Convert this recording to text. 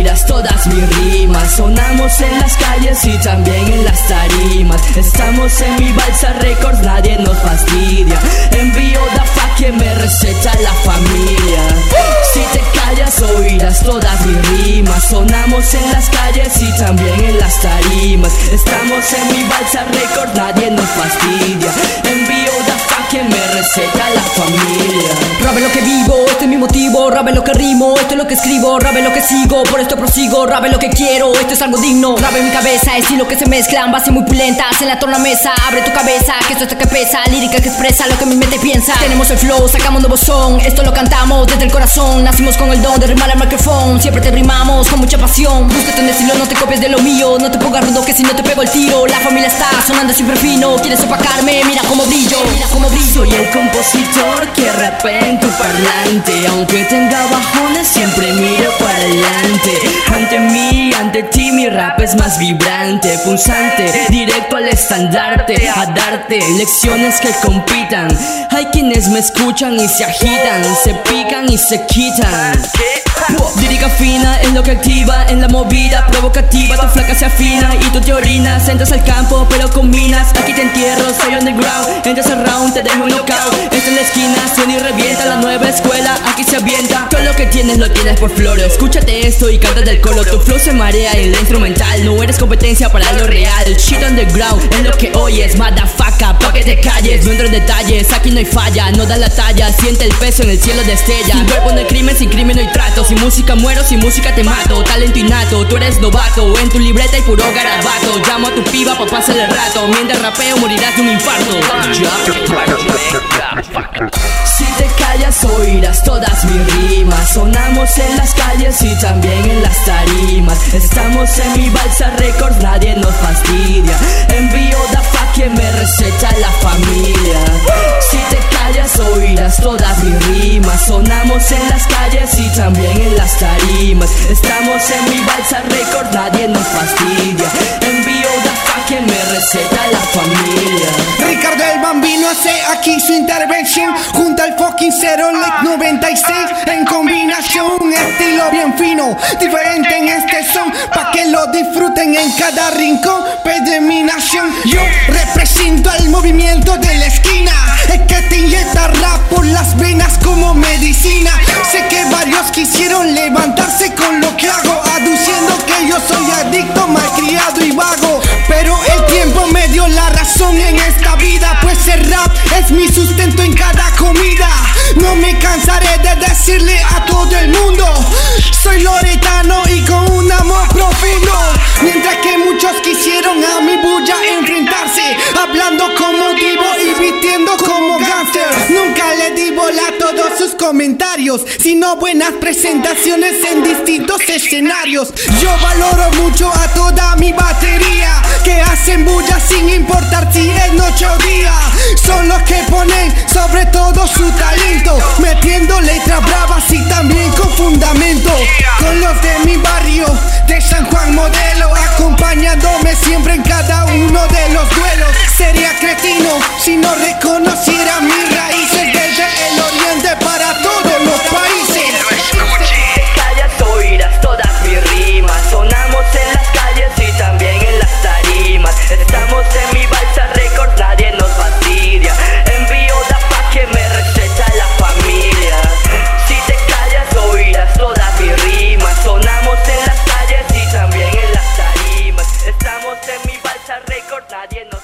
oirás todas mis rimas. Sonamos en las calles y también en las tarimas. Estamos en mi balsa records, nadie nos fastidia. Envío da fa que me receta la familia. Si te callas oirás todas mis rimas. Sonamos en las calles y también en las tarimas. Estamos en mi balsa records, nadie nos fastidia. Envío da fa que me receta la familia. Rap es lo que vivo, este es rap es lo que rimo, esto es lo que escribo, rap es lo que sigo, por esto prosigo, rap es lo que quiero, esto es algo digno, rap en mi cabeza, estilo que se mezclan, bases muy pulentas en la tornamesa, abre tu cabeza, que esto es lo que pesa, lírica que expresa lo que mi mente piensa, tenemos el flow, sacamos nuevo son, esto lo cantamos desde el corazón, nacimos con el don de rimar al micrófono, siempre te rimamos con mucha pasión, búscate un estilo, no te copies de lo mío, no te pongas rudo que si no te pego el tiro, la familia está sonando siempre fino, quieres opacarme, mira cómo brillo, mira cómo brillo. Soy el compositor que rapea en tu parlante Aunque tenga bajones siempre miro para adelante. Ante mí, ante ti mi rap es más vibrante Punzante, directo al estandarte A darte lecciones que compitan. Hay quienes me escuchan y se agitan Se pican y se quitan. Lírica fina es lo que activa en la movida provocativa. Tu flaca se afina y tú te orinas Entras al campo pero combinas. Aquí te entierro, soy underground Entras al round, te dejo un knockout. Entras en la esquina, suena y Todo lo que tienes lo tienes por floro Escúchate esto y canta del coro. Tu flow se marea en la instrumental. No eres competencia para lo real. Shit underground es lo que oyes Motherfucker, pa' que te calles No entro en detalles, aquí no hay falla No da la talla, siente el peso en el cielo de estella Sin cuerpo no hay crimen, sin crimen no hay trato. Sin música muero, sin música te mato. Talento innato, tú eres novato. En tu libreta hay puro garabato Sonamos en las calles y también en las tarimas. Estamos en mi balsa records, nadie nos fastidia. Envío da fa que me receta la familia. Si te callas oirás todas mis rimas. Sonamos en las calles y también en las tarimas. Estamos en mi balsa records, nadie nos fastidia hace aquí su intervención. Junto al fucking Zero Lake 96 En combinación, estilo bien fino Diferente en este son Pa' que lo disfruten en cada rincón Pede mi nación. Yo represento el movimiento de la esquina Es que te inyecta rap por las venas como medicina. Sé que varios quisieron levantarse con lo que hago Aduciendo que yo soy adicto, malcriado y vago Pero el tiempo me dio la razón en esta vida El rap es mi sustento en cada comida. No me cansaré de decirle a todo el mundo Soy loretano y con un amor profundo Mientras que muchos quisieron a mi bulla enfrentarse Hablando como divo y vistiendo como gangster. Nunca le di bola a todos sus comentarios Sino buenas presentaciones en distintos escenarios. Yo valoro mucho a toda mi batería hacen bulla sin importar si es noche o día. Son los que ponen sobre todo su talento, metiendo letras bravas y también con fundamento. Con los de mi barrio, de San Juan Modelo, acompañándome siempre en cada uno de los duelos. Sería cretino si no reconociera mi mi balsa récord nadie nos